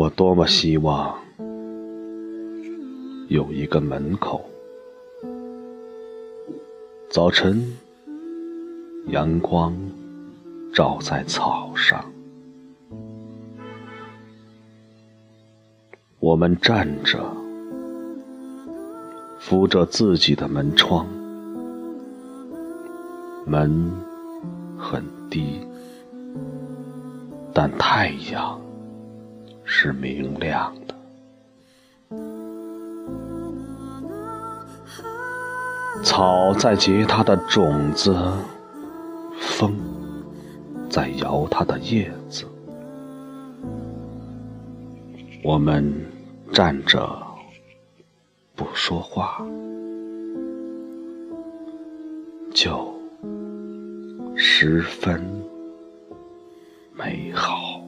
我多么希望有一个门口，早晨阳光照在草上，我们站着，扶着自己的门窗，门很低，但太阳。是明亮的，草在结它的种子，风在摇它的叶子。我们站着不说话，就十分美好。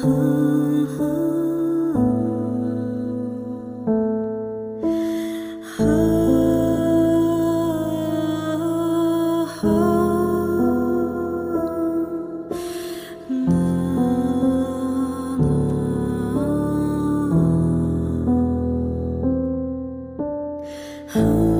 Oh Oh.